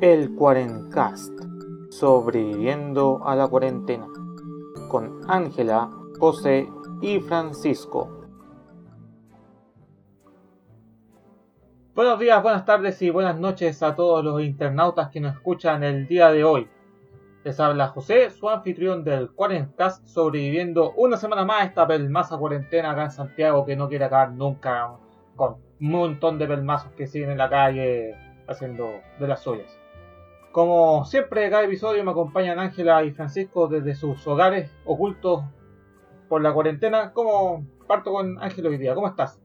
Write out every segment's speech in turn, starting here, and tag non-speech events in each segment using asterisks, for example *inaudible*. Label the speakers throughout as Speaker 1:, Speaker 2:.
Speaker 1: El Cuarencast, sobreviviendo a la cuarentena, con Ángela, José y Francisco. Buenos días, buenas tardes y buenas noches a todos los internautas que nos escuchan el día de hoy. Les habla José, su anfitrión del Cuarencast, sobreviviendo una semana más esta pelmaza cuarentena acá en Santiago que no quiere acabar nunca con un montón de pelmazos que siguen en la calle haciendo de las suyas. Como siempre, cada episodio me acompañan Ángela y Francisco desde sus hogares ocultos por la cuarentena. ¿Cómo parto con Ángela hoy día? ¿Cómo estás?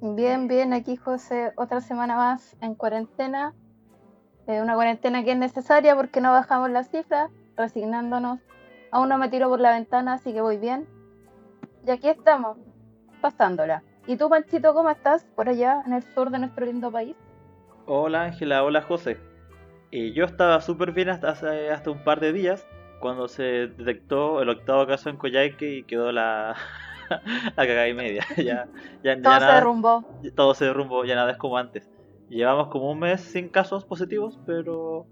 Speaker 2: Bien, bien, aquí José, otra semana más en cuarentena. Eh, una cuarentena que es necesaria porque no bajamos las cifras, resignándonos. Aún no me tiro por la ventana, así que voy bien. Y aquí estamos, pasándola. ¿Y tú, Panchito, cómo estás por allá en el sur de nuestro lindo país?
Speaker 3: Hola Ángela, hola José. Eh, yo estaba súper bien hasta hace hasta un par de días cuando se detectó el octavo caso en Coyhaique y quedó la, *laughs* la cagada y media. *laughs* ya, ya,
Speaker 2: Todo
Speaker 3: ya
Speaker 2: se
Speaker 3: nada-
Speaker 2: derrumbó.
Speaker 3: todo se derrumbó, ya nada es como antes. Llevamos como un mes sin casos positivos, pero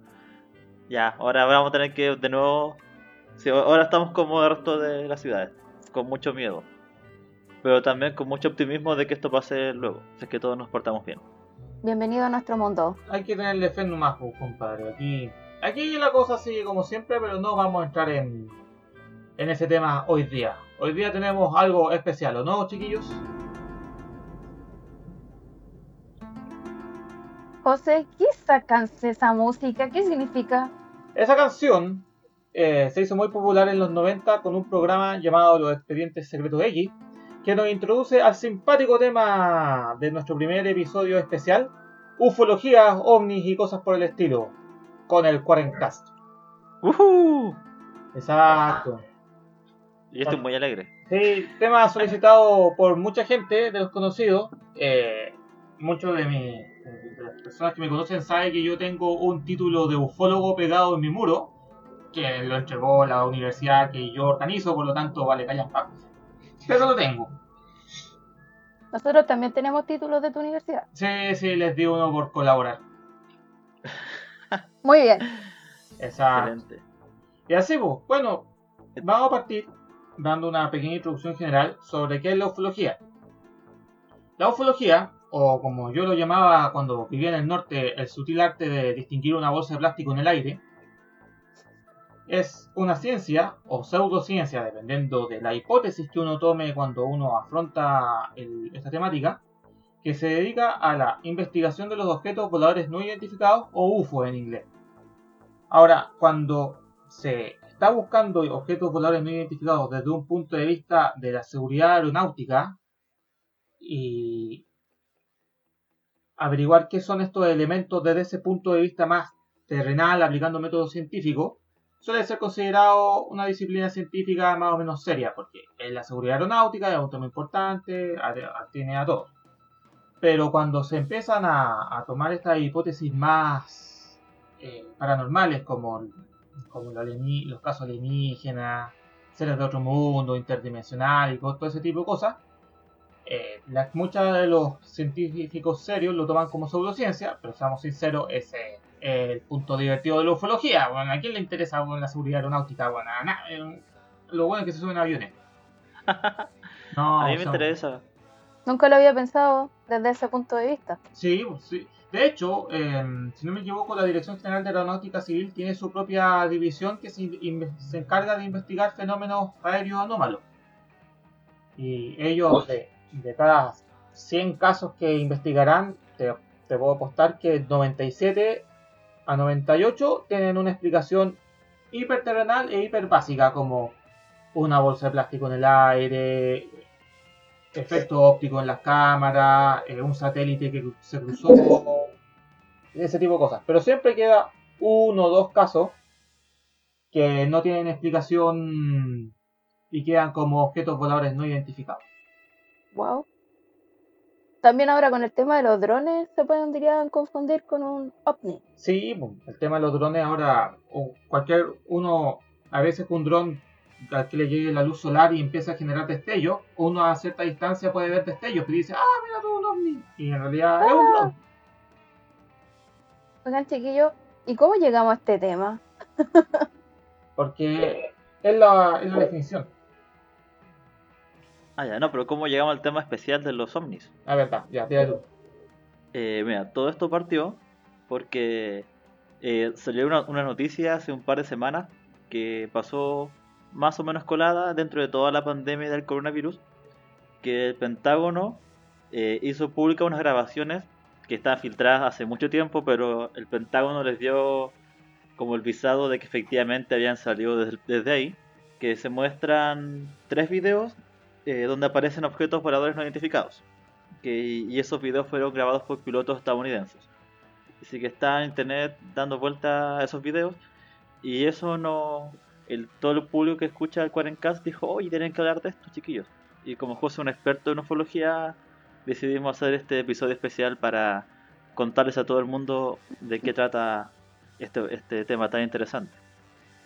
Speaker 3: ya, ahora vamos a tener que de nuevo... sí, ahora estamos como el resto de las ciudades, con mucho miedo. Pero también con mucho optimismo de que esto pase luego, si es que todos nos portamos bien.
Speaker 2: Bienvenido a nuestro mundo.
Speaker 1: Hay que tenerle fe nomás, pues, compadre. Aquí, aquí la cosa sigue como siempre, pero no vamos a entrar en, en ese tema hoy día. Hoy día tenemos algo especial, ¿o no, chiquillos?
Speaker 2: José, ¿qué sacan esa música? ¿Qué significa?
Speaker 1: Esa canción eh, se hizo muy popular en los 90 con un programa llamado Los Expedientes Secretos X, que nos introduce al simpático tema de nuestro primer episodio especial, ufologías, ovnis y cosas por el estilo, con el Quarencast.
Speaker 3: ¡Woohoo!
Speaker 1: Exacto.
Speaker 3: Y estoy muy alegre.
Speaker 1: Sí, tema solicitado por mucha gente de los conocidos. Eh, muchos de, mi- de las personas que me conocen saben que yo tengo un título de ufólogo pegado en mi muro, que lo entregó la universidad que yo organizo, por lo tanto vale callas pacos. Pero lo tengo.
Speaker 2: Nosotros también tenemos títulos de tu universidad.
Speaker 1: Sí, sí, les di uno por colaborar.
Speaker 2: Muy bien.
Speaker 1: Exacto.
Speaker 3: Excelente.
Speaker 1: Y así, pues, bueno, vamos a partir dando una pequeña introducción general sobre qué es la ufología. La ufología, o como yo lo llamaba cuando vivía en el norte, el sutil arte de distinguir una bolsa de plástico en el aire, es una ciencia o pseudociencia, dependiendo de la hipótesis que uno tome cuando uno afronta esta temática, que se dedica a la investigación de los objetos voladores no identificados o UFO en inglés. Ahora, cuando se está buscando objetos voladores no identificados desde un punto de vista de la seguridad aeronáutica y averiguar qué son estos elementos desde ese punto de vista más terrenal, aplicando métodos científicos, suele ser considerado una disciplina científica más o menos seria, porque en la seguridad aeronáutica es un tema importante, tiene a todos. Pero cuando se empiezan a, a tomar estas hipótesis más eh, paranormales, como, como los, los casos alienígenas, seres de otro mundo, interdimensional y todo, ese tipo de cosas, eh, muchos de los científicos serios lo toman como pseudociencia, pero seamos sinceros, es el punto divertido de la ufología. Bueno, ¿A quién le interesa bueno, la seguridad aeronáutica? Bueno, na- eh, lo bueno es que se suben aviones. *laughs* No,
Speaker 3: a mí me interesa.
Speaker 2: Nunca lo había pensado desde ese punto de vista.
Speaker 1: Sí, sí. De hecho, eh, si no me equivoco, la Dirección General de Aeronáutica Civil tiene su propia división que se, encarga de investigar fenómenos aéreos anómalos. Y ellos, de, de cada 100 casos que investigarán, te, te puedo apostar que 97 a 98 tienen una explicación hiperterrenal e hiper básica, como una bolsa de plástico en el aire, efecto óptico en las cámaras, eh, un satélite que se cruzó, ese tipo de cosas. Pero siempre queda uno o dos casos que no tienen explicación y quedan como objetos voladores no identificados.
Speaker 2: Wow. También ahora con el tema de los drones se pueden dirían confundir con un ovni.
Speaker 1: Sí, el tema de los drones ahora, o cualquier uno, a veces con un dron al que le llegue la luz solar y empieza a generar destellos, uno a cierta distancia puede ver destellos y dice, ah, mira todo un ovni. Y en realidad es un dron.
Speaker 2: Oigan, chiquillos, ¿Y cómo llegamos a este tema?
Speaker 1: Porque es la, es la definición.
Speaker 3: Ah, ya, no, pero ¿cómo llegamos al tema especial de los ovnis?
Speaker 1: La verdad, ya, tira tú.
Speaker 3: Eh, mira, todo esto partió porque eh, salió una, una noticia hace un par de semanas que pasó más o menos colada dentro de toda la pandemia del coronavirus, que el Pentágono eh, hizo pública unas grabaciones que estaban filtradas hace mucho tiempo, pero el Pentágono les dio como el visado de que efectivamente habían salido desde, desde ahí, que se muestran tres videos eh, donde aparecen objetos voladores no identificados. Que, y esos videos fueron grabados por pilotos estadounidenses. Así que está en internet dando vuelta a esos videos. Y eso no. El, todo el público que escucha el Quarencast dijo: Oye, tienen que hablar de esto, chiquillos. Y como José es un experto en ufología, decidimos hacer este episodio especial para contarles a todo el mundo de qué trata este, este tema tan interesante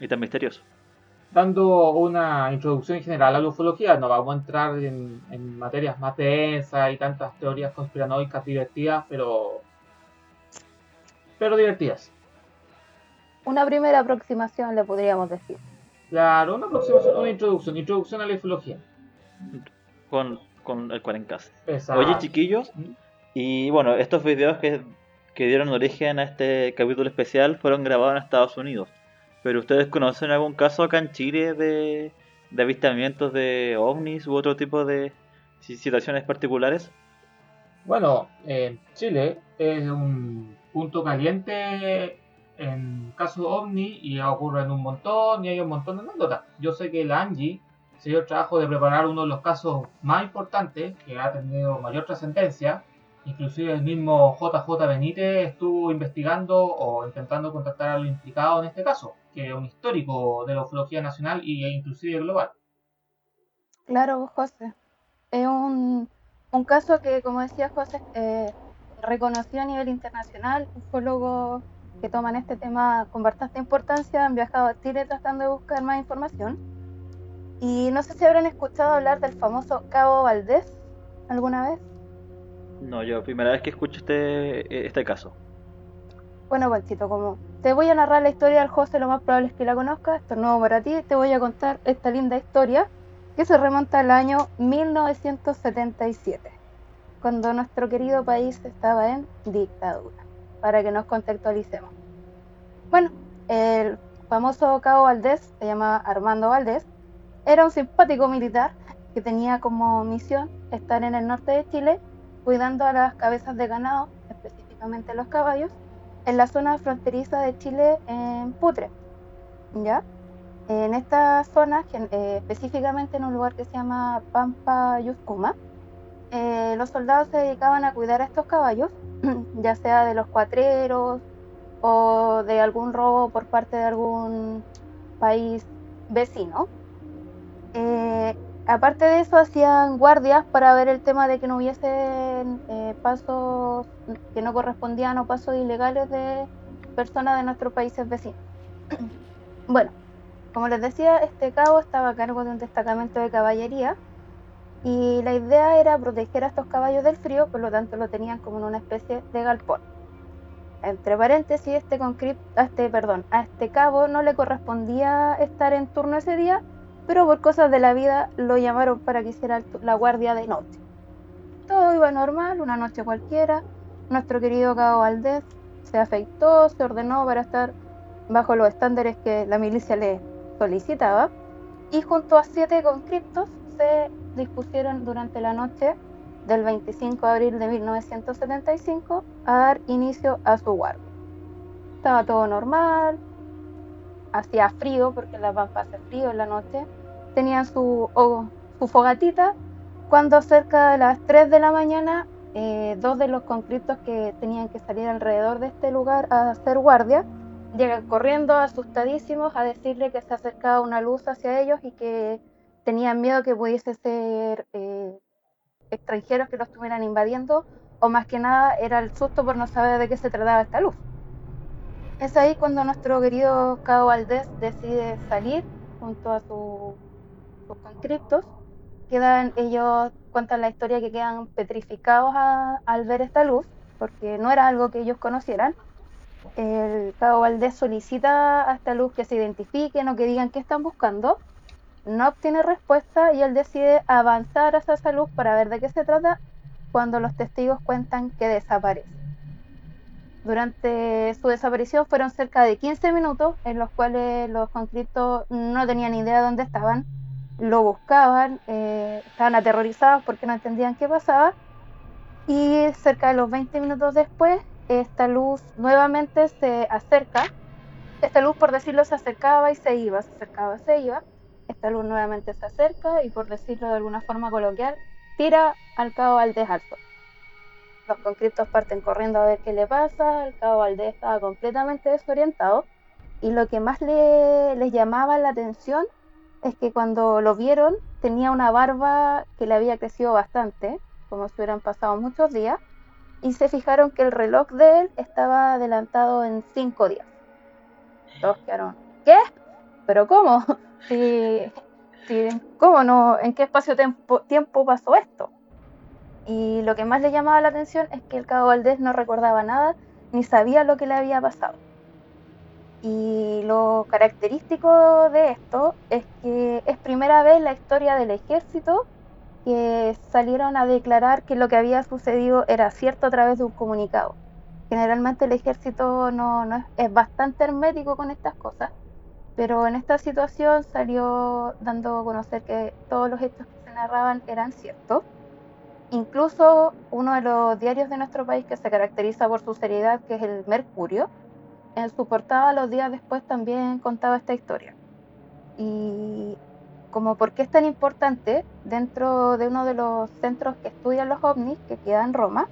Speaker 3: y tan misterioso.
Speaker 1: Dando una introducción general a la ufología, no vamos a entrar en, en materias más densas y tantas teorías conspiranoicas divertidas, pero. pero divertidas.
Speaker 2: Una primera aproximación le podríamos decir.
Speaker 1: Claro, una aproximación, una introducción, introducción a la ufología.
Speaker 3: Con, con el Quarencast.
Speaker 1: Exacto.
Speaker 3: Oye, chiquillos, y bueno, estos videos que, que dieron origen a este capítulo especial fueron grabados en Estados Unidos. Pero ustedes conocen algún caso acá en Chile de, avistamientos de ovnis u otro tipo de si- situaciones particulares?
Speaker 1: Bueno, en Chile es un punto caliente en caso ovni y ocurren un montón y hay un montón de anécdotas. Yo sé que la Angie se dio el trabajo de preparar uno de los casos más importantes que ha tenido mayor trascendencia. Inclusive el mismo JJ Benítez estuvo investigando o intentando contactar a los implicados en este caso, que es un histórico de la ufología nacional e inclusive global.
Speaker 2: Claro, José. Es un, un caso que, como decía José, eh, reconocido a nivel internacional. Ufólogos que toman este tema con bastante importancia han viajado a Chile tratando de buscar más información. Y no sé si habrán escuchado hablar del famoso Cabo Valdés alguna vez.
Speaker 3: No, yo primera vez que escucho este, este caso.
Speaker 2: Bueno, Panchito, como te voy a narrar la historia del José, lo más probable es que la conozcas, esto es nuevo para ti, te voy a contar esta linda historia que se remonta al año 1977, cuando nuestro querido país estaba en dictadura, para que nos contextualicemos. Bueno, el famoso cabo Valdés, se llama Armando Valdés, era un simpático militar que tenía como misión estar en el norte de Chile cuidando a las cabezas de ganado, específicamente los caballos, en la zona fronteriza de Chile en Putre. ¿Ya? En esta zona, eh, específicamente en un lugar que se llama Pampa Yuscuma, eh, los soldados se dedicaban a cuidar a estos caballos, *clears throat* ya sea de los cuatreros o de algún robo por parte de algún país vecino. Eh, aparte de eso, hacían guardias para ver el tema de que no hubiesen eh, pasos que no correspondían o pasos ilegales de personas de nuestros países vecinos. *clears throat* bueno, como les decía, este cabo estaba a cargo de un destacamento de caballería y la idea era proteger a estos caballos del frío, por lo tanto lo tenían como en una especie de galpón. Entre paréntesis, este este, perdón, a este cabo no le correspondía estar en turno ese día, pero por cosas de la vida lo llamaron para que hiciera la guardia de noche. Todo iba normal, una noche cualquiera. Nuestro querido Cabo Valdés se afeitó, se ordenó para estar bajo los estándares que la milicia le solicitaba y junto a siete conscriptos se dispusieron durante la noche del 25 de abril de 1975 a dar inicio a su guardia. Estaba todo normal, hacía frío porque en La Pampa hace frío en la noche, tenían su, fogatita cuando cerca de las 3 de la mañana eh, dos de los conscriptos que tenían que salir alrededor de este lugar a hacer guardia llegan corriendo asustadísimos a decirle que se acercaba una luz hacia ellos y que tenían miedo que pudiese ser eh, extranjeros que los estuvieran invadiendo o más que nada era el susto por no saber de qué se trataba esta luz. Es ahí cuando nuestro querido Cabo Valdés decide salir junto a su- sus conscriptos. Quedan, ellos cuentan la historia que quedan petrificados al ver esta luz, porque no era algo que ellos conocieran. el cabo Valdés solicita a esta luz que se identifiquen o que digan qué están buscando. No obtiene respuesta y él decide avanzar hacia esa luz para ver de qué se trata cuando los testigos cuentan que desaparece. Durante su desaparición fueron cerca de 15 minutos en los cuales los conscriptos no tenían idea de dónde estaban, lo buscaban, eh, estaban aterrorizados porque no entendían qué pasaba y cerca de los 20 minutos después esta luz nuevamente se acerca. Esta luz, por decirlo, se acercaba y se iba, se acercaba y se iba. Esta luz nuevamente se acerca y, por decirlo de alguna forma coloquial, tira al cabo Valdés al sol. Los conscriptos parten corriendo a ver qué le pasa. El cabo Valdés estaba completamente desorientado. Y lo que más le, les llamaba la atención es que cuando lo vieron tenía una barba que le había crecido bastante, como si hubieran pasado muchos días y se fijaron que el reloj de él estaba adelantado en cinco días. Todos quedaron, ¿qué? ¿Pero cómo? *laughs* Si, ¿Cómo no? ¿En qué espacio-tiempo tiempo pasó esto? Y lo que más le llamaba la atención es que el cabo Valdés no recordaba nada ni sabía lo que le había pasado. Y lo característico de esto es que es primera vez la historia del ejército que salieron a declarar que lo que había sucedido era cierto a través de un comunicado. Generalmente el ejército no, es, bastante hermético con estas cosas, pero en esta situación salió dando a conocer que todos los hechos que se narraban eran ciertos. Incluso uno de los diarios de nuestro país que se caracteriza por su seriedad, que es el Mercurio, en su portada los días después también contaba esta historia. Y como por qué es tan importante dentro de uno de los centros que estudian los ovnis, que queda en Roma,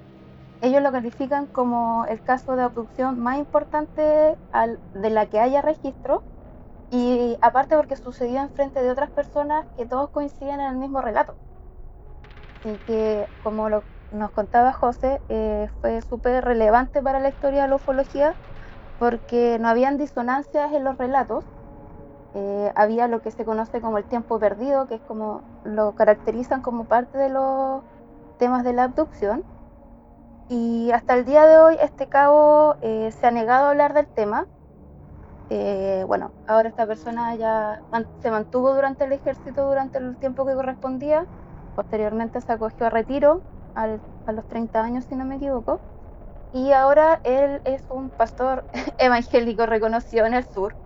Speaker 2: ellos lo califican como el caso de abducción más importante de la que haya registro y aparte porque sucedió en frente de otras personas que todos coinciden en el mismo relato. Así que, como nos contaba José, eh, fue súper relevante para la historia de la ufología porque no habían disonancias en los relatos eh, había lo que se conoce como el tiempo perdido, que es como lo caracterizan como parte de los temas de la abducción. Y hasta el día de hoy este cabo eh, se ha negado a hablar del tema. Eh, bueno, ahora esta persona ya se mantuvo durante el ejército durante el tiempo que correspondía. Posteriormente se acogió a retiro a los 30 años, si no me equivoco. Y ahora él es un pastor *laughs* evangélico reconocido en el sur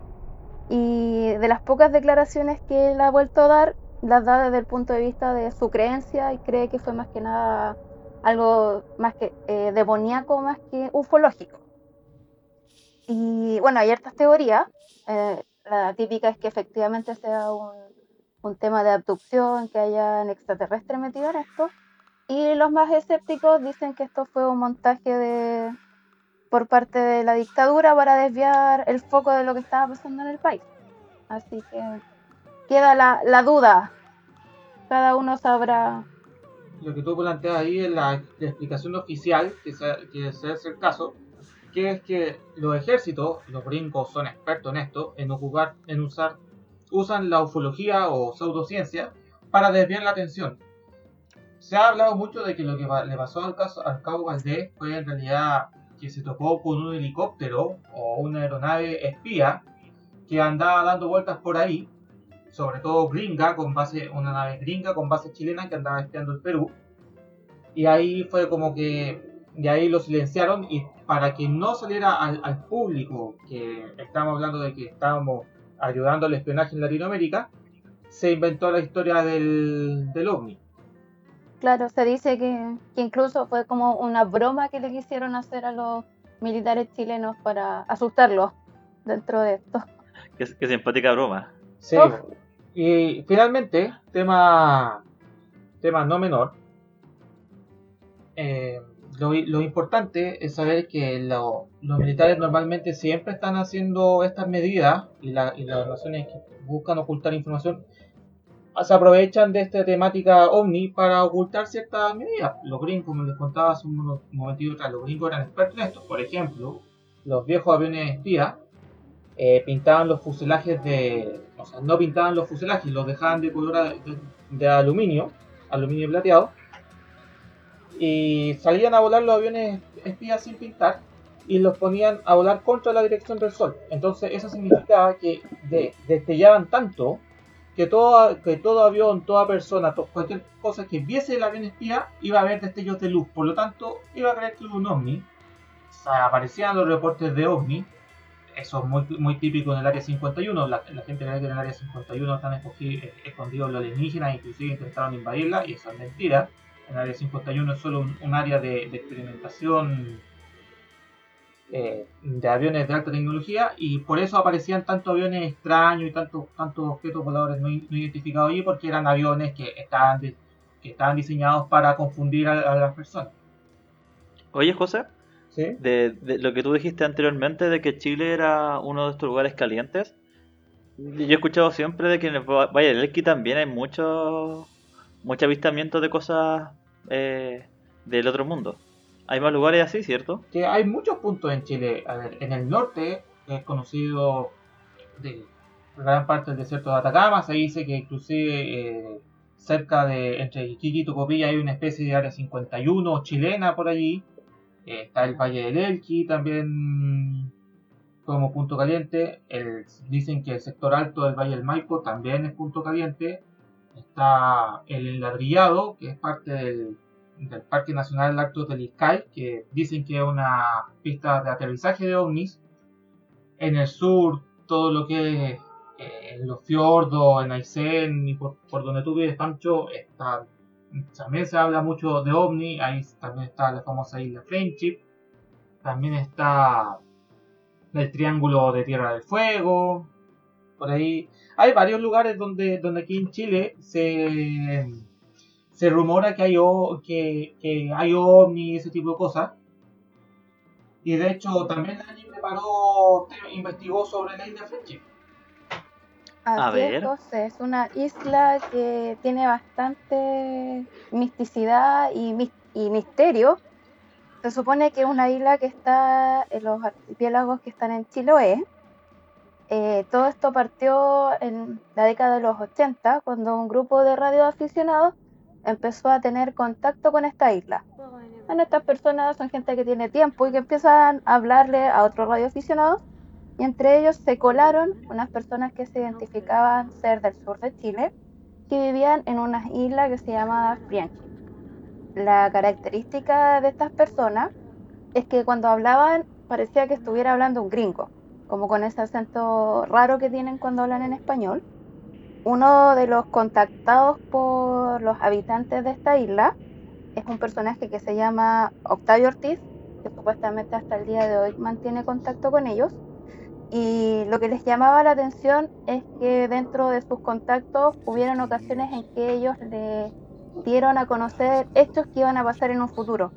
Speaker 2: y de las pocas declaraciones que él ha vuelto a dar, las da desde el punto de vista de su creencia y cree que fue más que nada algo más que eh, demoníaco más que ufológico. Y bueno, hay hartas teorías. Eh, la típica es que efectivamente sea un, un tema de abducción, que haya un extraterrestre metido en esto. Y los más escépticos dicen que esto fue un montaje de, por parte de la dictadura para desviar el foco de lo que estaba pasando en el país. Así que queda la, la duda. Cada uno sabrá.
Speaker 1: Lo que tú planteas ahí es la, explicación oficial, que, que ese es el caso, que es que los ejércitos, los gringos son expertos en esto, en ocupar, en usar, usan la ufología o pseudociencia para desviar la atención. Se ha hablado mucho de que lo que le pasó al, caso, al cabo Valdés fue en realidad que se topó con un helicóptero o una aeronave espía que andaba dando vueltas por ahí, sobre todo gringa, con base, una nave gringa con base chilena que andaba espiando el Perú. Y ahí fue como que de ahí lo silenciaron y para que no saliera al, público que estamos hablando de que estábamos ayudando al espionaje en Latinoamérica, se inventó la historia del, del ovni.
Speaker 2: Claro, se dice que, incluso fue como una broma que le quisieron hacer a los militares chilenos para asustarlos dentro de esto.
Speaker 3: Qué, simpática broma.
Speaker 1: Sí. Y finalmente, tema, tema no menor. Eh, lo, importante es saber que los militares normalmente siempre están haciendo estas medidas y, y las naciones que buscan ocultar información se aprovechan de esta temática ovni para ocultar ciertas medidas. Los gringos, como les contaba hace un momentito atrás, los gringos eran expertos en esto. Por ejemplo, los viejos aviones espía eh, pintaban los fuselajes de... O sea, no pintaban los fuselajes, los dejaban de color de, aluminio, aluminio plateado, y salían a volar los aviones espías sin pintar, y los ponían a volar contra la dirección del sol. Entonces eso significaba que de, destellaban tanto que todo, que todo avión, toda persona, cualquier cosa que viese el avión espía iba a ver destellos de luz. Por lo tanto, iba a creer que era un ovni. O sea, aparecían los reportes de ovni. Eso es muy, muy típico en el área 51. La, gente cree que en el área 51 están escondidos los alienígenas, inclusive intentaron invadirla, y eso es mentira. En el área 51 es solo un, área de experimentación eh, de aviones de alta tecnología y por eso aparecían tantos aviones extraños y tantos tantos objetos voladores no, identificados allí porque eran aviones que estaban, que estaban diseñados para confundir a, las personas.
Speaker 3: Oye José, de, lo que tú dijiste anteriormente de que Chile era uno de estos lugares calientes, yo he escuchado siempre de que en el Elqui también hay mucho, mucho avistamiento de cosas eh, del otro mundo. Hay más lugares así, ¿cierto?
Speaker 1: Que hay muchos puntos en Chile. A ver, en el norte, que es conocido de gran parte del desierto de Atacama, se dice que inclusive eh, cerca de entre Iquique y Tocopilla hay una especie de área 51 chilena por allí. Eh, está el Valle del Elqui también como punto caliente. dicen que el sector alto del Valle del Maipo también es punto caliente. Está el enladrillado, que es parte del del Parque Nacional Lactos del Iscay, que dicen que es una pista de aterrizaje de ovnis. En el sur, todo lo que es eh, los fiordos, en Aysén y por, donde tú vives, Pancho, también se habla mucho de ovni. Ahí también está la famosa isla Friendship. También está el Triángulo de Tierra del Fuego. Por ahí hay varios lugares donde, donde aquí en Chile se se rumora que hay, que, que hay ovni y ese tipo de cosas. Y de hecho también Dani preparó, investigó sobre la isla Friendship.
Speaker 2: Así Es, es una isla que tiene bastante misticidad y, y misterio. Se supone que es una isla que está en los archipiélagos que están en Chiloé. Eh, todo esto partió en la década de los 80, cuando un grupo de radioaficionados empezó a tener contacto con esta isla. Bueno, estas personas son gente que tiene tiempo y que empiezan a hablarle a otros radioaficionados y entre ellos se colaron unas personas que se identificaban ser del sur de Chile que vivían en una isla que se llamaba Frienchi. La característica de estas personas es que cuando hablaban parecía que estuviera hablando un gringo, como con ese acento raro que tienen cuando hablan en español uno de los contactados por los habitantes de esta isla es un personaje que se llama Octavio Ortiz, que supuestamente hasta el día de hoy mantiene contacto con ellos. Y lo que les llamaba la atención es que dentro de sus contactos hubieron ocasiones en que ellos le dieron a conocer hechos que iban a pasar en un futuro.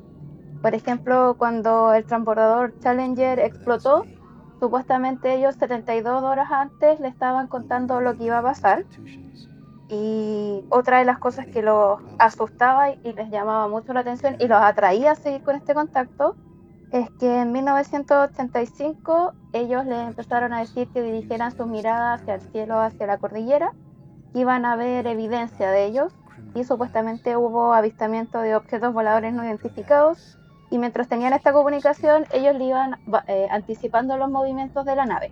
Speaker 2: Por ejemplo, cuando el transbordador Challenger explotó, Supuestamente ellos 72 horas antes le estaban contando lo que iba a pasar. Y otra de las cosas que los asustaba y les llamaba mucho la atención y los atraía a seguir con este contacto es que en 1985 ellos les empezaron a decir que dirigieran sus miradas hacia el cielo, hacia la cordillera, iban a ver evidencia de ellos y supuestamente hubo avistamiento de objetos voladores no identificados y mientras tenían esta comunicación ellos le iban eh, anticipando los movimientos de la nave.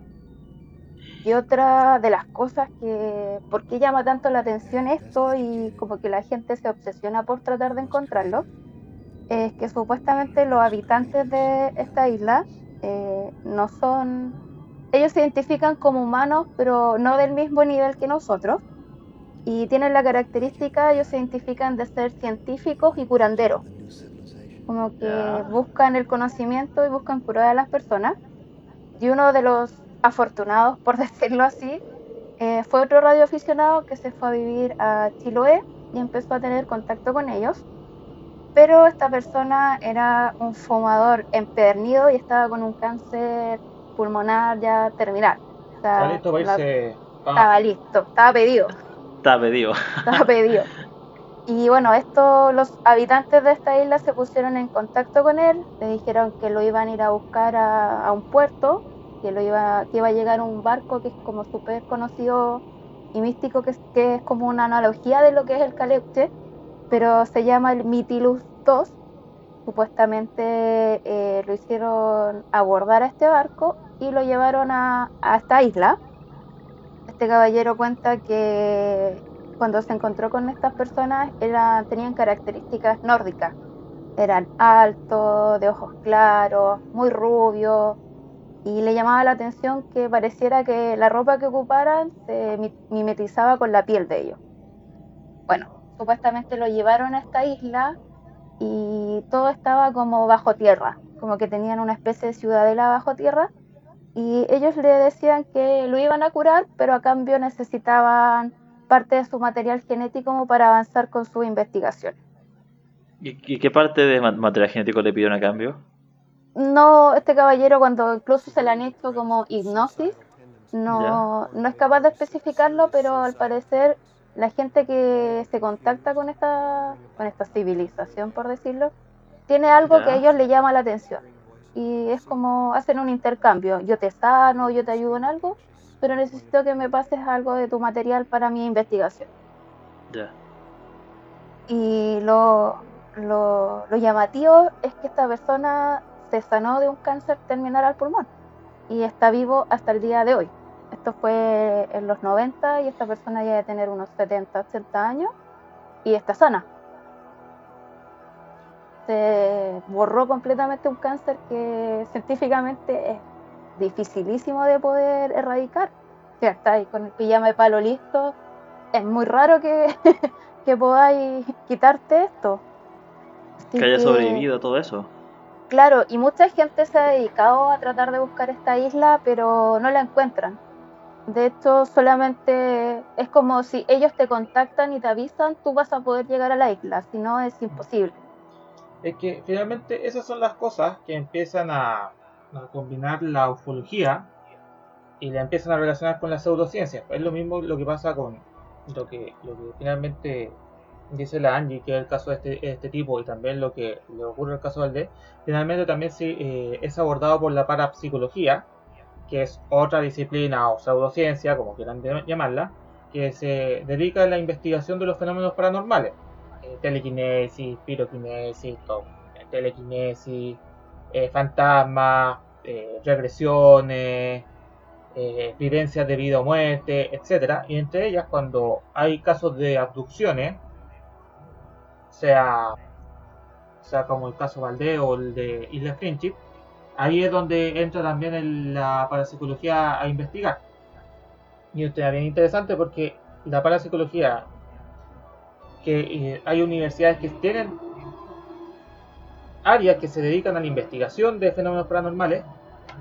Speaker 2: Y otra de las cosas que, ¿por qué llama tanto la atención esto y como que la gente se obsesiona por tratar de encontrarlo? Es que supuestamente los habitantes de esta isla eh, no son, ellos se identifican como humanos, pero no del mismo nivel que nosotros. Y tienen la característica, ellos se identifican de ser científicos y curanderos como que buscan el conocimiento y buscan curar a las personas. Y uno de los afortunados, por *laughs* decirlo así, eh, fue otro radioaficionado que se fue a vivir a Chiloé y empezó a tener contacto con ellos. Pero esta persona era un fumador empedernido y estaba con un cáncer pulmonar ya terminal.
Speaker 1: estaba listo
Speaker 2: Estaba listo, estaba pedido.
Speaker 3: Estaba pedido.
Speaker 2: Estaba pedido. *laughs* Y bueno, esto, los habitantes de esta isla se pusieron en contacto con él, le dijeron que lo iban a ir a buscar a, un puerto, que, lo iba, que iba a llegar un barco que es como súper conocido y místico, que es, que es como una analogía de lo que es el Caleuche, pero se llama el Mitilus II. supuestamente eh, lo hicieron abordar a este barco y lo llevaron a, a esta isla. Este caballero cuenta que cuando se encontró con estas personas eran, tenían características nórdicas. Eran altos, de ojos claros, muy rubios, y le llamaba la atención que pareciera que la ropa que ocuparan se mi- mimetizaba con la piel de ellos. Bueno, supuestamente lo llevaron a esta isla y todo estaba como bajo tierra, como que tenían una especie de ciudadela bajo tierra y ellos le decían que lo iban a curar, pero a cambio necesitaban parte de su material genético como para avanzar con su investigación.
Speaker 3: ¿Y, qué parte de ma- material genético le pidieron a cambio?
Speaker 2: No, este caballero cuando incluso se le han hecho como hipnosis, no, no es capaz de especificarlo, pero al parecer la gente que se contacta con esta, con esta civilización, por decirlo, tiene algo
Speaker 3: Ya.
Speaker 2: que a ellos le llama la atención. Y es como hacen un intercambio. Yo te sano, yo te ayudo en algo, pero necesito que me pases algo de tu material para mi investigación.
Speaker 3: Ya.
Speaker 2: Y lo, lo, lo llamativo es que esta persona se sanó de un cáncer terminal al pulmón y está vivo hasta el día de hoy. Esto fue en los 90 y esta persona ya debe tener unos 70, 80 años y está sana. Se borró completamente un cáncer que científicamente es dificilísimo de poder erradicar. Si está ahí con el pijama de palo listo, es muy raro que, *laughs* que podáis quitarte esto. Así
Speaker 3: Que haya
Speaker 2: que-
Speaker 3: sobrevivido a todo eso.
Speaker 2: Claro, y mucha gente se ha dedicado a tratar de buscar esta isla, pero no la encuentran. De hecho, solamente es como si ellos te contactan y te avisan, tú vas a poder llegar a la isla, si no es imposible.
Speaker 1: Es que finalmente esas son las cosas que empiezan a, a combinar la ufología y la empiezan a relacionar con la pseudociencia. Es lo mismo lo que pasa con lo que, lo que finalmente dice la Angie, que es el caso de este, este tipo, y también lo que le ocurre al caso del D. Finalmente también sí, eh, es abordado por la parapsicología, que es otra disciplina o pseudociencia, como quieran llamarla, que se dedica a la investigación de los fenómenos paranormales. Eh, telequinesis, piroquinesis, telequinesis, eh, fantasmas, eh, regresiones, eh, vivencias de vida o muerte, etc. Y entre ellas, cuando hay casos de abducciones, sea, sea como el caso Valdés o el de Isla Friendship, ahí es donde entra también la parapsicología a investigar. Y esto es bien interesante porque la parapsicología, que hay universidades que tienen áreas que se dedican a la investigación de fenómenos paranormales,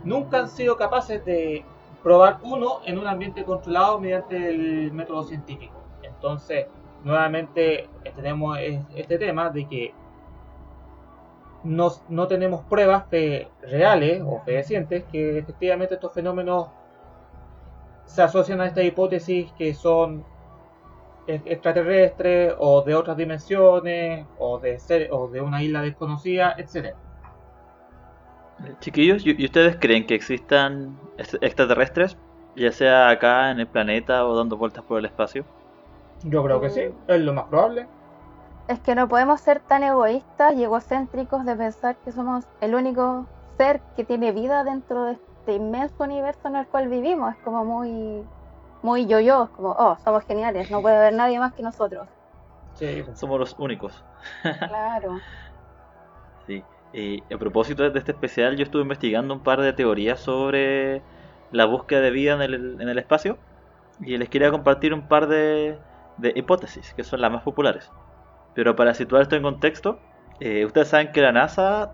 Speaker 1: nunca han sido capaces de probar uno en un ambiente controlado mediante el método científico. Entonces, nuevamente eh, tenemos es- este tema de que no, no tenemos pruebas reales o fehacientes que efectivamente estos fenómenos se asocian a esta hipótesis que son extraterrestres o de otras dimensiones o de ser, o de una isla desconocida, etcétera.
Speaker 3: Chiquillos, ¿y ustedes creen que existan ex- extraterrestres? Ya sea acá en el planeta o dando vueltas por el espacio.
Speaker 1: Yo creo que sí, es lo más probable.
Speaker 2: Es que no podemos ser tan egoístas y egocéntricos de pensar que somos el único ser que tiene vida dentro de este inmenso universo en el cual vivimos. Es como muy, muy yo-yo, como, oh, somos geniales, no puede haber nadie más que nosotros.
Speaker 1: Sí.
Speaker 3: Somos los únicos. *laughs*
Speaker 2: Claro.
Speaker 3: Sí. Y a propósito de este especial, yo estuve investigando un par de teorías sobre la búsqueda de vida en el, en el espacio y les quería compartir un par de, de hipótesis, que son las más populares. Pero para situar esto en contexto, eh, ustedes saben que la NASA,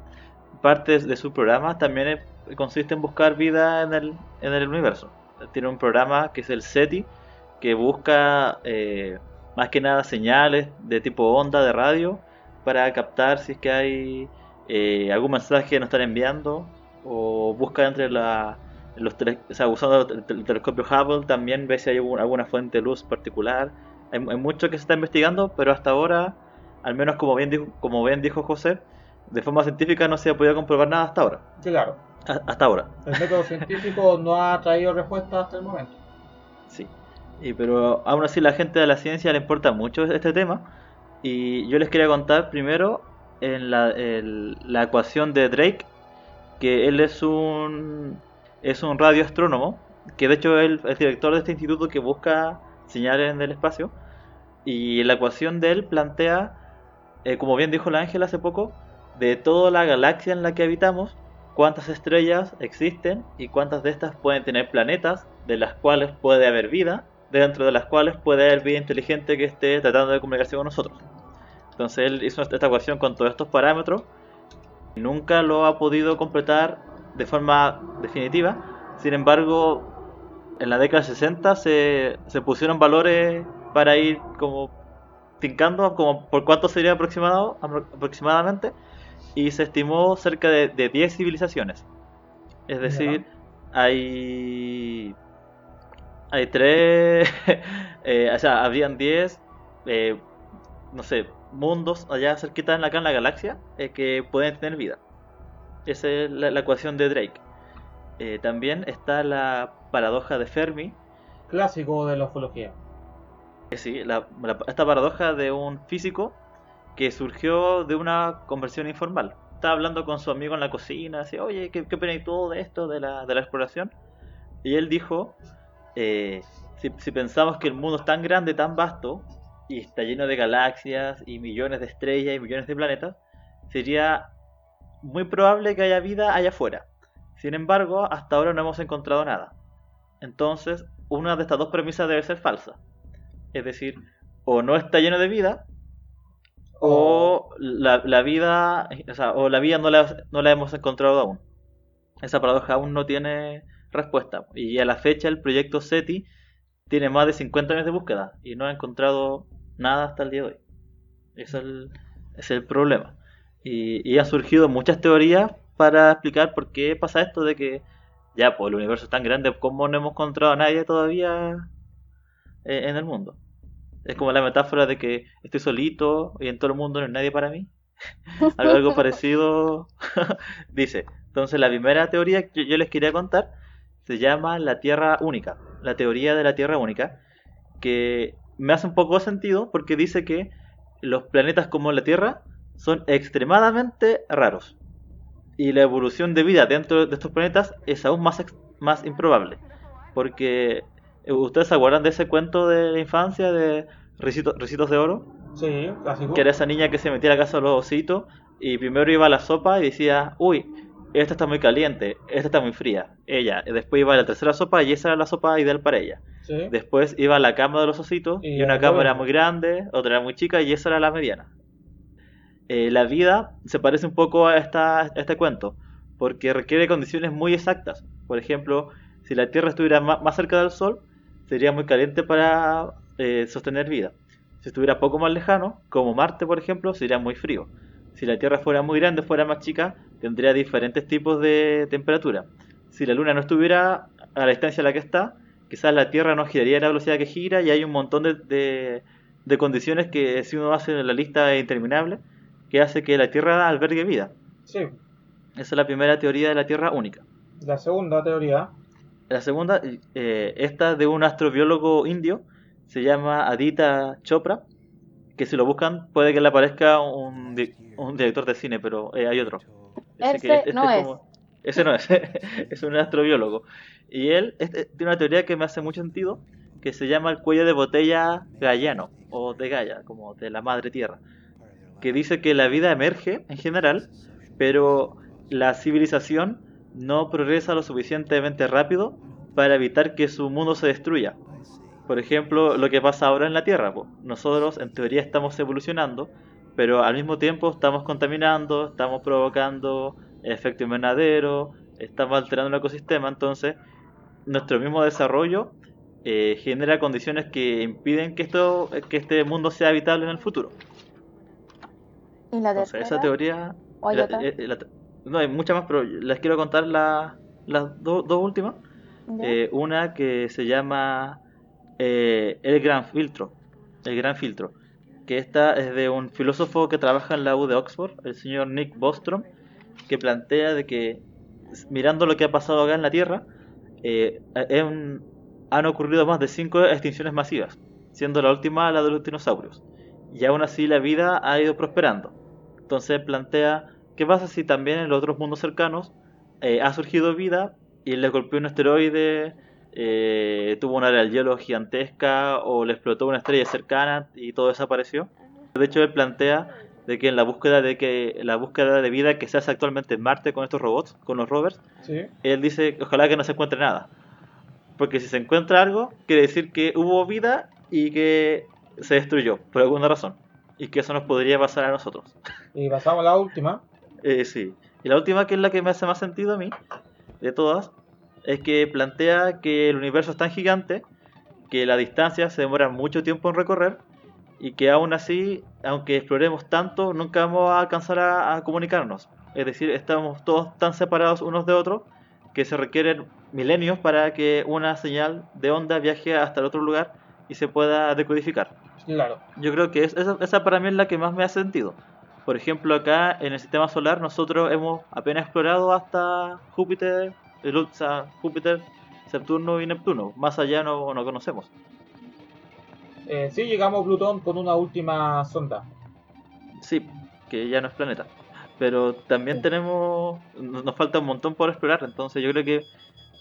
Speaker 3: parte de su programa también es- consiste en buscar vida en el, en el universo. Tiene un programa que es el SETI, que busca eh, más que nada señales de tipo onda de radio para captar si es que hay eh, algún mensaje que nos están enviando o busca entre la, los tele- usando el, tel- el telescopio Hubble también ve si hay alguna fuente de luz particular. Hay, hay mucho que se está investigando, pero hasta ahora, al menos como bien dijo, como bien dijo José, de forma científica no se ha podido comprobar nada hasta ahora.
Speaker 1: claro.
Speaker 3: Hasta ahora.
Speaker 1: El método científico *laughs* no ha traído respuesta hasta el momento.
Speaker 3: Sí. Y, pero aún así la gente de la ciencia le importa mucho este tema. Y yo les quería contar primero en la, el- la ecuación de Drake, que él es un es un radioastrónomo, que de hecho él es director de este instituto que busca señales en el espacio, y la ecuación de él plantea, eh, como bien dijo la Ángel hace poco, de toda la galaxia en la que habitamos, cuántas estrellas existen y cuántas de estas pueden tener planetas, de las cuales puede haber vida, dentro de las cuales puede haber vida inteligente que esté tratando de comunicarse con nosotros. Entonces él hizo esta ecuación con todos estos parámetros y nunca lo ha podido completar de forma definitiva. Sin embargo, en la década del 60 se, se pusieron valores para ir como tincando como por cuánto sería aproximado, apro- aproximadamente y se estimó cerca de, de 10 civilizaciones. Es decir, hay hay tres, *laughs* eh, o sea, habrían 10, eh, no sé, mundos allá cerquita en la, acá en la galaxia eh, que pueden tener vida. Esa es la, la ecuación de Drake. Eh, también está la paradoja de Fermi,
Speaker 1: Clásico de la ufología.
Speaker 3: sí, la- esta paradoja de un físico que surgió de una conversión informal. Estaba hablando con su amigo en la cocina, decía, oye, ¿qué, qué opinas tú de esto, de la, exploración? Y él dijo, eh, si, si pensamos que el mundo es tan grande, tan vasto, y está lleno de galaxias, y millones de estrellas, y millones de planetas, sería muy probable que haya vida allá afuera. Sin embargo, hasta ahora no hemos encontrado nada. Entonces, una de estas dos premisas debe ser falsa. Es decir, o no está lleno de vida, o la, la vida, o sea, o la vida no la, no la hemos encontrado aún. Esa paradoja aún no tiene respuesta. Y a la fecha el proyecto SETI tiene más de 50 años de búsqueda y no ha encontrado nada hasta el día de hoy. Ese es el, es el problema. Y, y han surgido muchas teorías para explicar por qué pasa esto de que ya, pues el universo es tan grande, ¿cómo no hemos encontrado a nadie todavía eh, en el mundo? Es como la metáfora de que estoy solito y en todo el mundo no hay nadie para mí. *laughs* algo, parecido *laughs* dice. Entonces la primera teoría que yo les quería contar se llama la Tierra única, la teoría de la Tierra única, que me hace un poco sentido porque dice que los planetas como la Tierra son extremadamente raros y la evolución de vida dentro de estos planetas es aún más, más improbable. Porque ustedes se acuerdan de ese cuento de la infancia de Ricito- Ricitos de Oro,
Speaker 1: Sí, clásico.
Speaker 3: que era esa niña que se metía a la casa de los ositos y primero iba a la sopa y decía, uy, esta está muy caliente, esta está muy fría. Ella, después iba a la tercera sopa y esa era la sopa ideal para ella.
Speaker 1: Sí.
Speaker 3: Después iba a la cama de los ositos
Speaker 1: Y
Speaker 3: y una cama era muy grande, otra era muy chica y esa era la mediana. Eh, la vida se parece un poco a, esta, a este cuento, porque requiere condiciones muy exactas. Por ejemplo, si la Tierra estuviera más cerca del Sol, sería muy caliente para eh, sostener vida. Si estuviera poco más lejano, como Marte, por ejemplo, sería muy frío. Si la Tierra fuera muy grande, fuera más chica, tendría diferentes tipos de temperatura. Si la Luna no estuviera a la distancia a la que está, quizás la Tierra no giraría a la velocidad que gira y hay un montón de, de- de condiciones que si uno hace la lista es interminable, que hace que la Tierra albergue vida.
Speaker 1: Sí.
Speaker 3: Esa es la primera teoría de la Tierra única.
Speaker 1: La segunda teoría.
Speaker 3: La segunda, eh, esta de un astrobiólogo indio, se llama Adita Chopra, que si lo buscan puede que le aparezca un, di- un director de cine, pero eh, hay otro.
Speaker 2: Ese no es.
Speaker 3: Ese no es, *laughs* es un astrobiólogo. Y él este, tiene una teoría que me hace mucho sentido, que se llama el cuello de botella gallano, o de Gaia, como de la madre tierra, que dice que la vida emerge en general, pero la civilización no progresa lo suficientemente rápido para evitar que su mundo se destruya. Por ejemplo, lo que pasa ahora en la Tierra. po. Nosotros en teoría estamos evolucionando, pero al mismo tiempo estamos contaminando, estamos provocando efecto invernadero, estamos alterando el ecosistema, entonces nuestro mismo desarrollo eh, genera condiciones que impiden que esto que este mundo sea habitable en el futuro.
Speaker 2: ¿Y la
Speaker 3: Entonces, esa teoría no, hay muchas más, pero les quiero contar la- las do- dos últimas. Eh, una que se llama eh, El Gran Filtro. El Gran Filtro. Que esta es de un filósofo que trabaja en la U de Oxford, el señor Nick Bostrom, que plantea de que mirando lo que ha pasado acá en la Tierra, eh, han ocurrido más de cinco extinciones masivas, siendo la última la de los dinosaurios. Y aún así la vida ha ido prosperando. Entonces plantea, ¿qué pasa si también en los otros mundos cercanos eh, ha surgido vida y le golpeó un asteroide, eh, tuvo una era del hielo gigantesca o le explotó una estrella cercana y todo desapareció? De hecho, él plantea de que en la búsqueda de que la búsqueda de vida que se hace actualmente en Marte con estos robots, con los rovers,
Speaker 1: Sí.
Speaker 3: él dice ojalá que no se encuentre nada. Porque si se encuentra algo, quiere decir que hubo vida y que se destruyó por alguna razón. Y que eso nos podría pasar a nosotros.
Speaker 1: Y pasamos a la última.
Speaker 3: Eh, sí. Y la última, que es la que me hace más sentido a mí, de todas, es que plantea que el universo es tan gigante que la distancia se demora mucho tiempo en recorrer y que aún así, aunque exploremos tanto, nunca vamos a alcanzar a, a comunicarnos. Es decir, estamos todos tan separados unos de otros que se requieren milenios para que una señal de onda viaje hasta el otro lugar y se pueda decodificar.
Speaker 1: Claro.
Speaker 3: Yo creo que es- esa, esa para mí es la que más me hace sentido. Por ejemplo, acá en el sistema solar nosotros hemos apenas explorado hasta Júpiter, el, o sea, Júpiter, Saturno y Neptuno. Más allá no, no conocemos.
Speaker 1: Eh, sí, llegamos a Plutón con una última sonda.
Speaker 3: Sí, que ya no es planeta. Pero también
Speaker 1: Sí.
Speaker 3: tenemos, nos falta un montón por explorar. Entonces yo creo que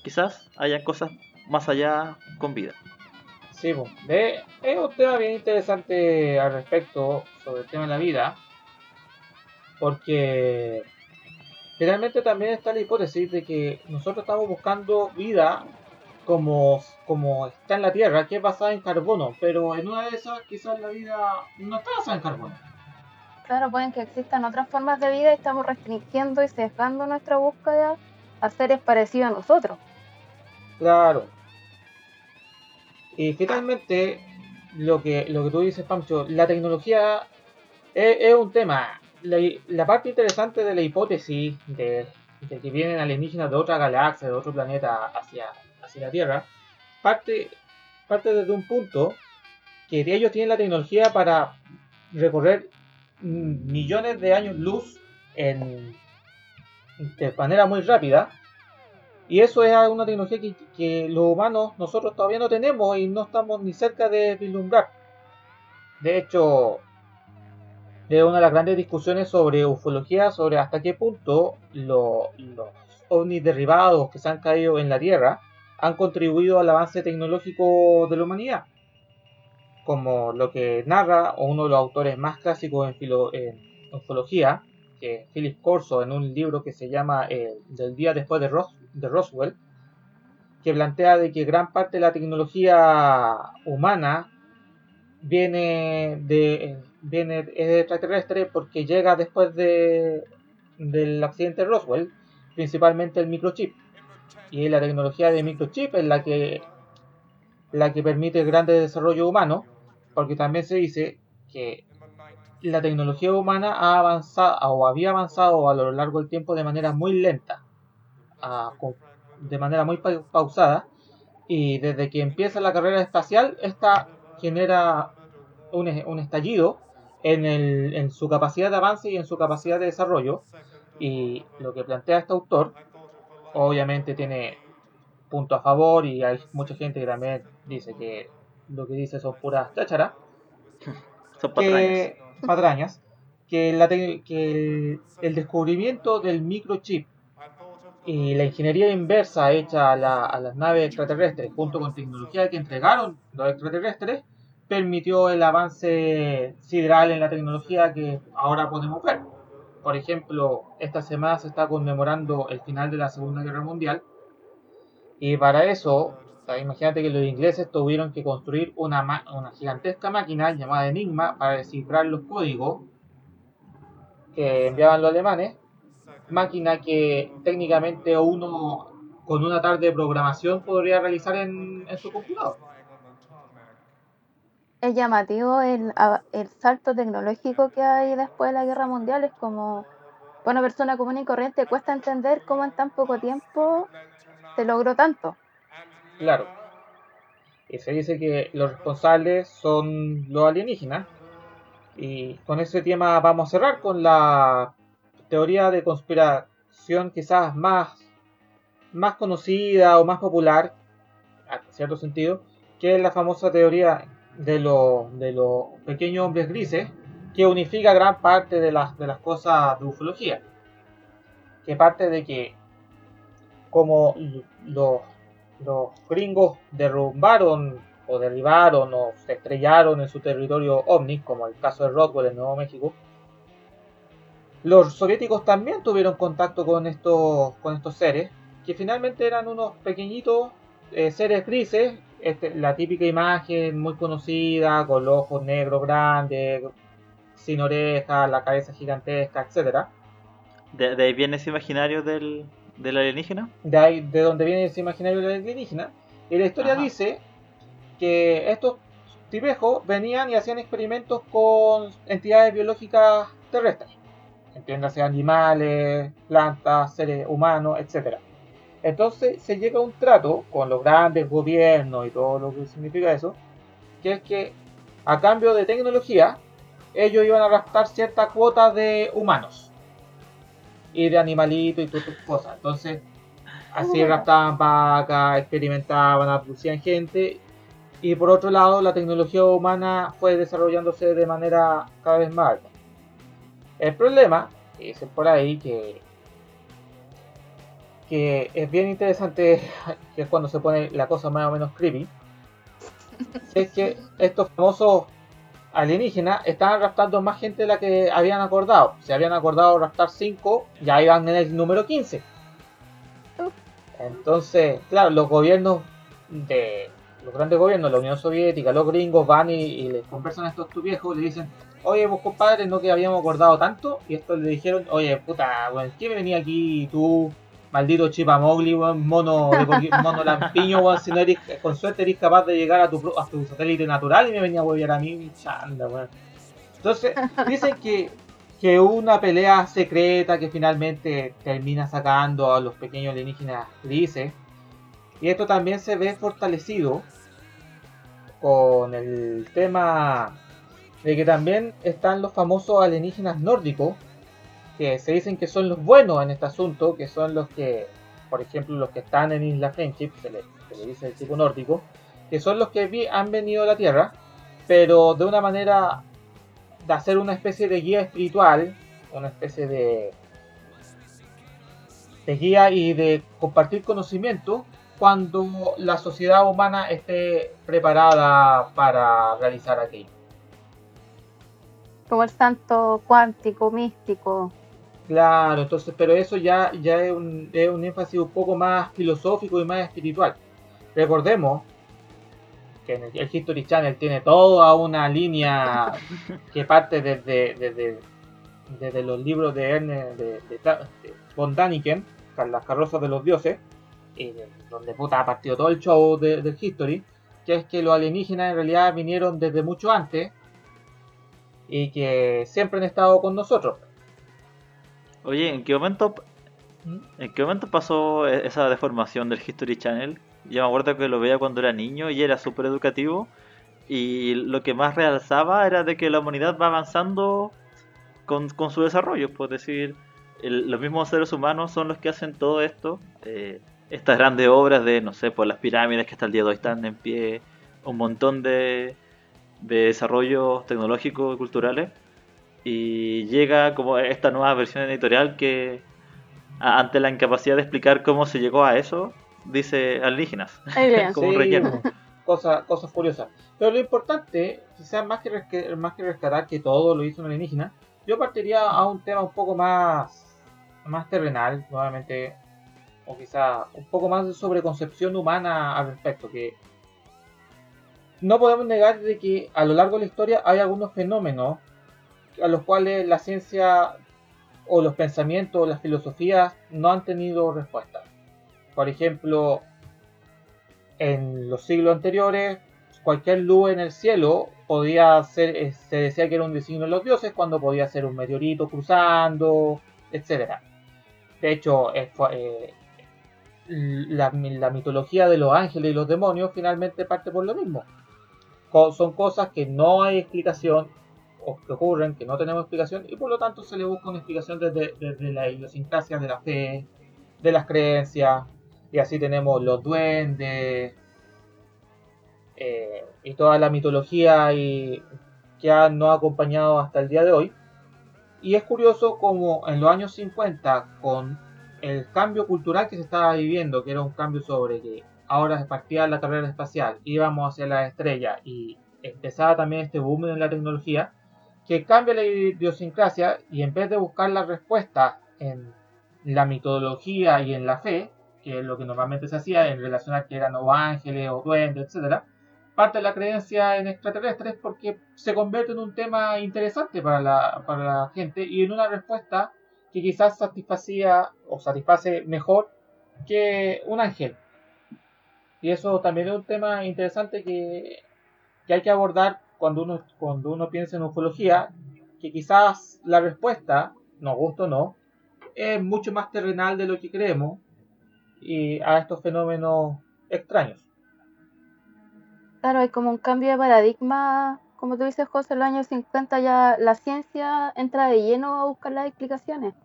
Speaker 3: quizás hayan cosas más allá con vida.
Speaker 1: Sí, pues. De- es un tema bien interesante al respecto sobre el tema de la vida. Porque finalmente también está la hipótesis de que nosotros estamos buscando vida como, como está en la Tierra, que es basada en carbono. Pero en una de esas quizás la vida no está basada en carbono.
Speaker 2: Claro, pueden que existan otras formas de vida y estamos restringiendo y sesgando nuestra búsqueda a seres parecidos a nosotros.
Speaker 1: Claro. Y finalmente, lo que, lo que tú dices, Pancho, la tecnología es, es un tema. La, la parte interesante de la hipótesis de, que vienen alienígenas de otra galaxia, de otro planeta hacia, hacia la Tierra, parte, parte desde un punto que ellos tienen la tecnología para recorrer millones de años luz en, de manera muy rápida. Y eso es una tecnología que, que los humanos nosotros todavía no tenemos y no estamos ni cerca de vislumbrar. De hecho, es una de las grandes discusiones sobre ufología, sobre hasta qué punto lo- los ovnis derribados que se han caído en la Tierra han contribuido al avance tecnológico de la humanidad. Como lo que narra uno de los autores más clásicos en, filo- en ufología, que es Philip Corso, en un libro que se llama eh, Del día después de, Ros- de Roswell, que plantea de que gran parte de la tecnología humana viene de viene es extraterrestre porque llega después de del accidente de Roswell, principalmente el microchip. Y la tecnología de microchip es la que la que permite el grande desarrollo humano, porque también se dice que la tecnología humana ha avanzado o había avanzado a lo largo del tiempo de manera muy lenta, a- de manera muy pa- pausada, y desde que empieza la carrera espacial, esta genera un, un estallido en, el- en su capacidad de avance y en su capacidad de desarrollo. Y lo que plantea este autor, obviamente tiene punto a favor y hay mucha gente que también dice que lo que dice son puras chácharas *laughs*
Speaker 3: Son patrañas.
Speaker 1: que, patrañas, que, la te- que el, el descubrimiento del microchip y la ingeniería inversa hecha a, la- a las naves extraterrestres junto con tecnología que entregaron los extraterrestres permitió el avance sideral en la tecnología que ahora podemos ver. Por ejemplo, esta semana se está conmemorando el final de la Segunda Guerra Mundial y para eso, imagínate que los ingleses tuvieron que construir una, una gigantesca máquina llamada Enigma para descifrar los códigos que enviaban los alemanes. Máquina que técnicamente uno con una tarde de programación podría realizar en su computador.
Speaker 2: Es llamativo el, a- el salto tecnológico que hay después de la guerra mundial. Es como, una persona común y corriente, cuesta entender cómo en tan poco tiempo se logró tanto.
Speaker 1: Claro. Y se dice que los responsables son los alienígenas. Y con ese tema vamos a cerrar con la teoría de conspiración quizás más, más conocida o más popular, en cierto sentido, que es la famosa teoría de, lo- de los pequeños hombres grises, que unifica gran parte de las, de las cosas de ufología. Que parte de que como los, los gringos derrumbaron o derribaron o se estrellaron en su territorio ovni, como el caso de Rockwell en Nuevo México, los soviéticos también tuvieron contacto con estos, con estos seres, que finalmente eran unos pequeñitos eh, seres grises, este, la típica imagen muy conocida, con los ojos negros grandes, sin orejas, la cabeza gigantesca, etcétera.
Speaker 3: ¿De, ahí viene ese imaginario del, del alienígena?
Speaker 1: De ahí, de donde viene ese imaginario del alienígena. Y la historia dice que estos tibejos venían y hacían experimentos con entidades biológicas terrestres. Entiéndase animales, plantas, seres humanos, etc. Entonces se llega a un trato con los grandes gobiernos y todo lo que significa eso, que es que a cambio de tecnología, ellos iban a raptar cierta cuota de humanos y de animalitos y todas cosas. Entonces, así raptaban vacas, experimentaban, abducían gente y por otro lado, la tecnología humana fue desarrollándose de manera cada vez más alta. El problema es por ahí que, que es bien interesante, que es cuando se pone la cosa más o menos creepy, *laughs* es que estos famosos alienígenas estaban raptando más gente de la que habían acordado. Se habían acordado raptar 5, ya iban en el número 15. Entonces, claro, los gobiernos de, los grandes gobiernos, la Unión Soviética, los gringos van y, les conversan a estos tu viejos, le dicen, oye, vos compadre, no que habíamos acordado tanto, y estos le dijeron, oye, puta, bueno, ¿quién venía aquí tú, maldito chipamogli, mono, mono lampiño, si no eres, con suerte eres capaz de llegar a tu, a tu satélite natural y me venía a huevear a mí, chanda, weón. Entonces, dicen que, que una pelea secreta que finalmente termina sacando a los pequeños alienígenas grises, y esto también se ve fortalecido con el tema de que también están los famosos alienígenas nórdicos, que se dicen que son los buenos en este asunto, que son los que, por ejemplo, los que están en Isla Friendship, se le, dice el tipo nórdico, que son los que han venido a la Tierra, pero de una manera de hacer una especie de guía espiritual, una especie de, de guía y de compartir conocimiento cuando la sociedad humana esté preparada para realizar aquello.
Speaker 2: Como el santo cuántico, místico.
Speaker 1: Claro, entonces, pero eso ya, ya es, un, es un énfasis un poco más filosófico y más espiritual. Recordemos que el History Channel tiene toda una línea *laughs* que parte desde, desde, desde los libros de Ernest de, de, de von Daniken, las carrozas de los dioses, donde puta ha partido todo el show del History, que es que los alienígenas en realidad vinieron desde mucho antes y que siempre han estado con nosotros.
Speaker 3: Oye, ¿en qué momento. ¿En qué momento pasó e-, esa deformación del History Channel? Yo me acuerdo que lo veía cuando era niño y era súper educativo. Y lo que más realzaba era de que la humanidad va avanzando con, su desarrollo. Pues decir, los mismos seres humanos son los que hacen todo esto. Eh, estas grandes obras de, no sé, pues las pirámides que hasta el día de hoy están en pie, un montón de, de desarrollos tecnológicos y culturales. Y llega como esta nueva versión editorial que, ante la incapacidad de explicar cómo se llegó a eso, dice alienígenas. *laughs*
Speaker 1: como un relleno. Cosas, cosas curiosas. Pero lo importante, quizás más que, más que rescatar que todo lo hizo un alienígena, yo partiría a un tema un poco más, más terrenal, nuevamente o quizá un poco más de sobreconcepción humana al respecto, que no podemos negar de que a lo largo de la historia hay algunos fenómenos a los cuales la ciencia o los pensamientos o las filosofías no han tenido respuesta. Por ejemplo, en los siglos anteriores, cualquier luz en el cielo podía ser, eh, se decía que era un designio de los dioses cuando podía ser un meteorito cruzando, etc. De hecho, eh, la, mitología de los ángeles y los demonios finalmente parte por lo mismo. son cosas que no hay explicación que ocurren, que no tenemos explicación y por lo tanto se le busca una explicación desde, la idiosincrasia de la fe, de las creencias y así tenemos los duendes eh, y toda la mitología y, que han, nos ha acompañado hasta el día de hoy. Y es curioso como en los años 50, con el cambio cultural que se estaba viviendo, que era un cambio sobre que ahora se partía la carrera espacial, íbamos hacia la estrella y empezaba también este boom en la tecnología, que cambia la idiosincrasia y en vez de buscar la respuesta en la mitología y en la fe, que es lo que normalmente se hacía en relación a que eran o ángeles o duendes, etc., parte de la creencia en extraterrestres porque se convierte en un tema interesante para la, gente y en una respuesta que quizás satisfacía o satisface mejor que un ángel. Y eso también es un tema interesante que hay que abordar cuando uno, cuando uno piensa en ufología, que quizás la respuesta, nos gusta o no, es mucho más terrenal de lo que creemos y a estos fenómenos extraños.
Speaker 2: Claro, hay como un cambio de paradigma, como tú dices, José, en los años 50 ya la ciencia entra de lleno a buscar las explicaciones.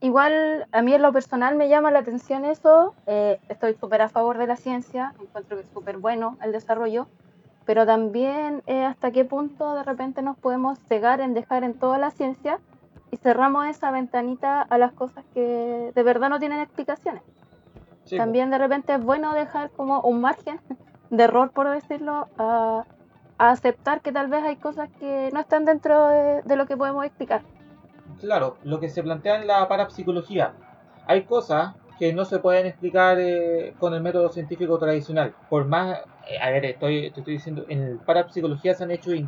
Speaker 2: Igual a mí en lo personal me llama la atención eso, eh, estoy súper a favor de la ciencia, encuentro que es súper bueno el desarrollo, pero también eh, hasta qué punto de repente nos podemos cegar en dejar en toda la ciencia y cerramos esa ventanita a las cosas que de verdad no tienen explicaciones.
Speaker 1: Sí,
Speaker 2: También de repente es bueno dejar como un margen de error, por decirlo, a, a aceptar que tal vez hay cosas que no están dentro de, de lo que podemos explicar.
Speaker 1: Claro, lo que se plantea en la parapsicología. Hay cosas que no se pueden explicar eh, con el método científico tradicional. Por más, eh, a ver, estoy, te estoy diciendo, en parapsicología se han hecho eh,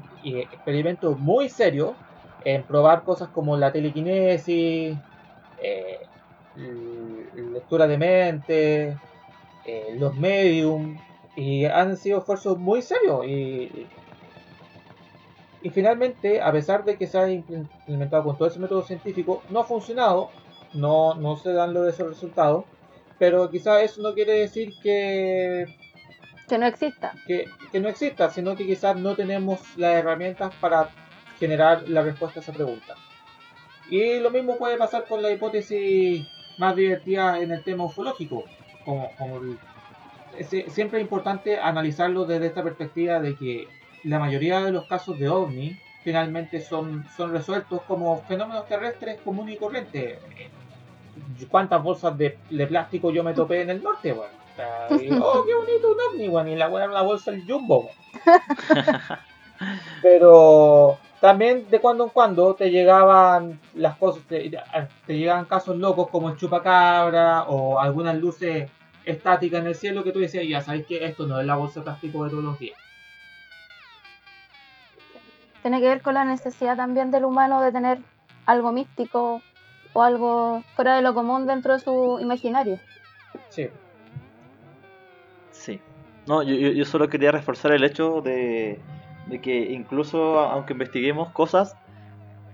Speaker 1: experimentos muy serios en probar cosas como la telequinesis, eh, lectura de mente, los medium, y han sido esfuerzos muy serios. Y, y finalmente, a pesar de que se ha impl- implementado con todo ese método científico, no ha funcionado, no, no se dan los esos resultados, pero quizás eso no quiere decir que,
Speaker 2: Que no exista.
Speaker 1: que, que no exista, sino que quizás no tenemos las herramientas para generar la respuesta a esa pregunta. Y lo mismo puede pasar con la hipótesis más divertida en el tema ufológico, como, como el- es- siempre es importante analizarlo desde esta perspectiva de que la mayoría de los casos de ovni finalmente son, son resueltos como fenómenos terrestres comunes y corrientes. ¿Cuántas bolsas de, de plástico yo me topé en el norte, weón? O sea, *laughs* y, oh, qué bonito un ovni, weón, y la weá era una bolsa del jumbo, weón. *laughs* Pero también de cuando en cuando te llegaban las cosas, te, te llegaban casos locos como el chupacabra o algunas luces estáticas en el cielo que tú decías, ya sabéis que esto no es la bolsa de plástico de todos los días.
Speaker 2: Tiene que ver con la necesidad también del humano de tener algo místico o algo fuera de lo común dentro de su imaginario.
Speaker 1: Sí.
Speaker 3: No, yo, yo- solo quería reforzar el hecho de, de que incluso aunque investiguemos cosas,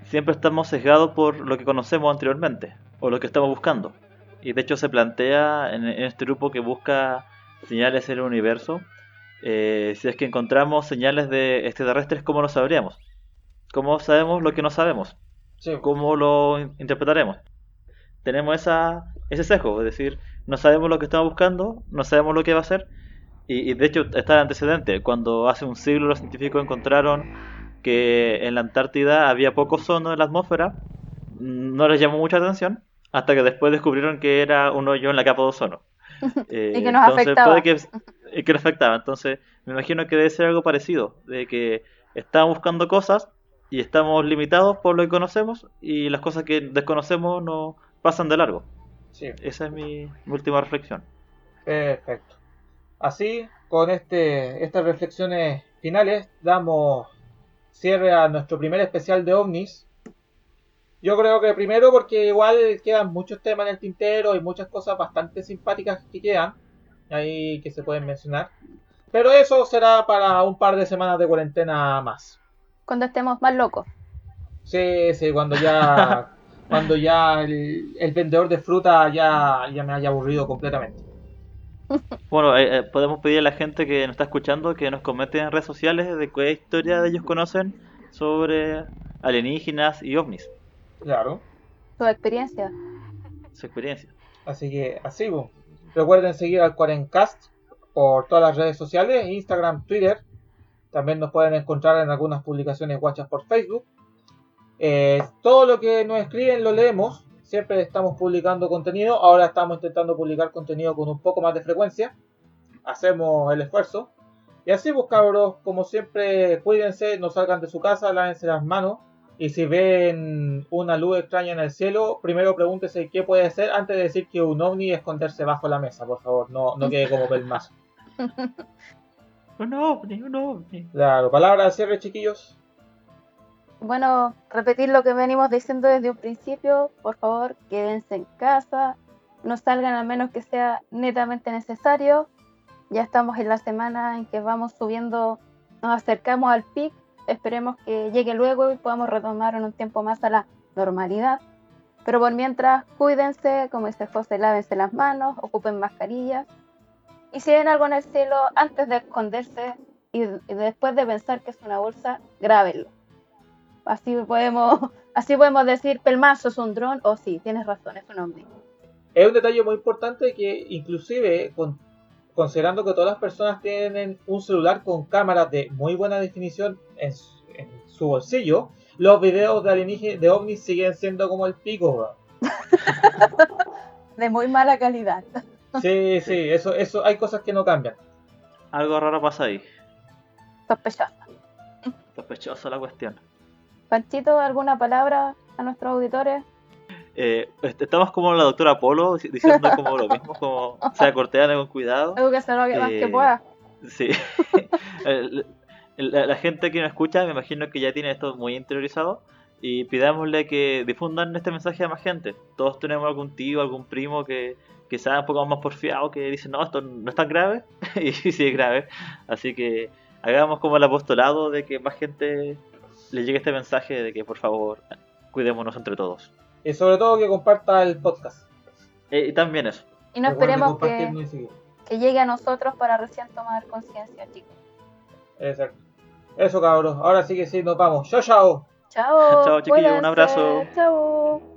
Speaker 3: siempre estamos sesgados por lo que conocemos anteriormente o lo que estamos buscando. Y de hecho se plantea en, en este grupo que busca señales en el universo, eh, si es que encontramos señales de extraterrestres, ¿cómo lo sabríamos? ¿Cómo sabemos lo que no sabemos?
Speaker 1: sí,
Speaker 3: ¿Cómo lo in- interpretaremos? Tenemos esa, ese sesgo, es decir, no sabemos lo que estamos buscando, no sabemos lo que va a ser, y, y de hecho está el antecedente, cuando hace un siglo los científicos encontraron que en la Antártida había poco ozono en la atmósfera, no les llamó mucha atención, hasta que después descubrieron que era un hoyo en la capa de ozono. *laughs* Eh,
Speaker 2: Y que nos afectaba.
Speaker 3: puede que, y que nos afectaba. Entonces, me imagino que debe ser algo parecido, de que estamos buscando cosas y estamos limitados por lo que conocemos y las cosas que desconocemos no pasan de largo.
Speaker 1: sí.
Speaker 3: Esa es mi, mi última reflexión.
Speaker 1: Perfecto. Así, con este, estas reflexiones finales, damos cierre a nuestro primer especial de ovnis. Yo creo que primero porque igual quedan muchos temas en el tintero y muchas cosas bastante simpáticas que quedan ahí que se pueden mencionar. Pero eso será para un par de semanas de cuarentena más.
Speaker 2: Cuando estemos más locos.
Speaker 1: Sí, sí, cuando ya *laughs* cuando ya el, el vendedor de fruta ya, ya me haya aburrido completamente.
Speaker 3: Bueno, eh, eh, podemos pedir a la gente que nos está escuchando que nos comente en redes sociales de qué historia de ellos conocen sobre alienígenas y ovnis,
Speaker 1: Claro.
Speaker 2: Su experiencia.
Speaker 3: su experiencia.
Speaker 1: Así que así, bo. recuerden seguir al Cuarencast por todas las redes sociales, Instagram, Twitter. También nos pueden encontrar en algunas publicaciones guachas por Facebook. Eh, todo lo que nos escriben lo leemos. Siempre estamos publicando contenido. Ahora estamos intentando publicar contenido con un poco más de frecuencia. Hacemos el esfuerzo. Y así, pues cabros, como siempre, cuídense, no salgan de su casa, lávense las manos. Y si ven una luz extraña en el cielo, primero pregúntese qué puede ser antes de decir que un ovni es esconderse bajo la mesa, por favor, no, no quede como *laughs* pelmazo.
Speaker 3: Un ovni, un ovni.
Speaker 1: Claro, palabra de cierre, chiquillos.
Speaker 2: Bueno, repetir lo que venimos diciendo desde un principio, por favor, quédense en casa, no salgan a menos que sea netamente necesario. Ya estamos en la semana en que vamos subiendo, nos acercamos al pic, esperemos que llegue luego y podamos retomar en un tiempo más a la normalidad. Pero por mientras, cuídense, como dice José, lávense las manos, ocupen mascarillas. Y si ven algo en el cielo, antes de esconderse y, y después de pensar que es una bolsa, grábenlo. Así podemos, *laughs* así podemos decir, Pelmazo es un dron, o sí, tienes razón, es un ovni.
Speaker 1: Es un detalle muy importante que inclusive con- considerando que todas las personas tienen un celular con cámaras de muy buena definición en su, en su bolsillo, los videos de alienígenas de ovnis siguen siendo como el pico. *laughs*
Speaker 2: De muy mala calidad.
Speaker 1: Sí, sí, eso, eso, hay cosas que no cambian.
Speaker 3: Algo raro pasa ahí.
Speaker 2: Sospechosa.
Speaker 3: Sospechosa la cuestión.
Speaker 2: Panchito, ¿alguna palabra a nuestros auditores?
Speaker 3: Eh, est- estamos como la doctora Polo dic- diciendo como lo mismo, como sea corteana con cuidado.
Speaker 2: Se lo que más que
Speaker 3: Eh,
Speaker 2: pueda.
Speaker 3: Sí. *laughs* El- la, la gente que nos escucha, me imagino que ya tiene esto muy interiorizado. Y pidámosle que difundan este mensaje a más gente. Todos tenemos algún tío, algún primo que, que sea un poco más porfiado, que dice, no, esto no es tan grave. *laughs* y sí es grave. Así que hagamos como el apostolado de que más gente le llegue este mensaje de que por favor cuidémonos entre todos.
Speaker 1: Y sobre todo que comparta el podcast.
Speaker 3: Eh, y también eso.
Speaker 2: Y no esperemos que, que llegue a nosotros para recién tomar conciencia, chicos.
Speaker 1: Exacto. Eso cabros, ahora sí que sí, nos vamos. Chao, chao.
Speaker 2: Chao. *laughs*
Speaker 3: Chao, chiquillos, un abrazo.
Speaker 2: Chao.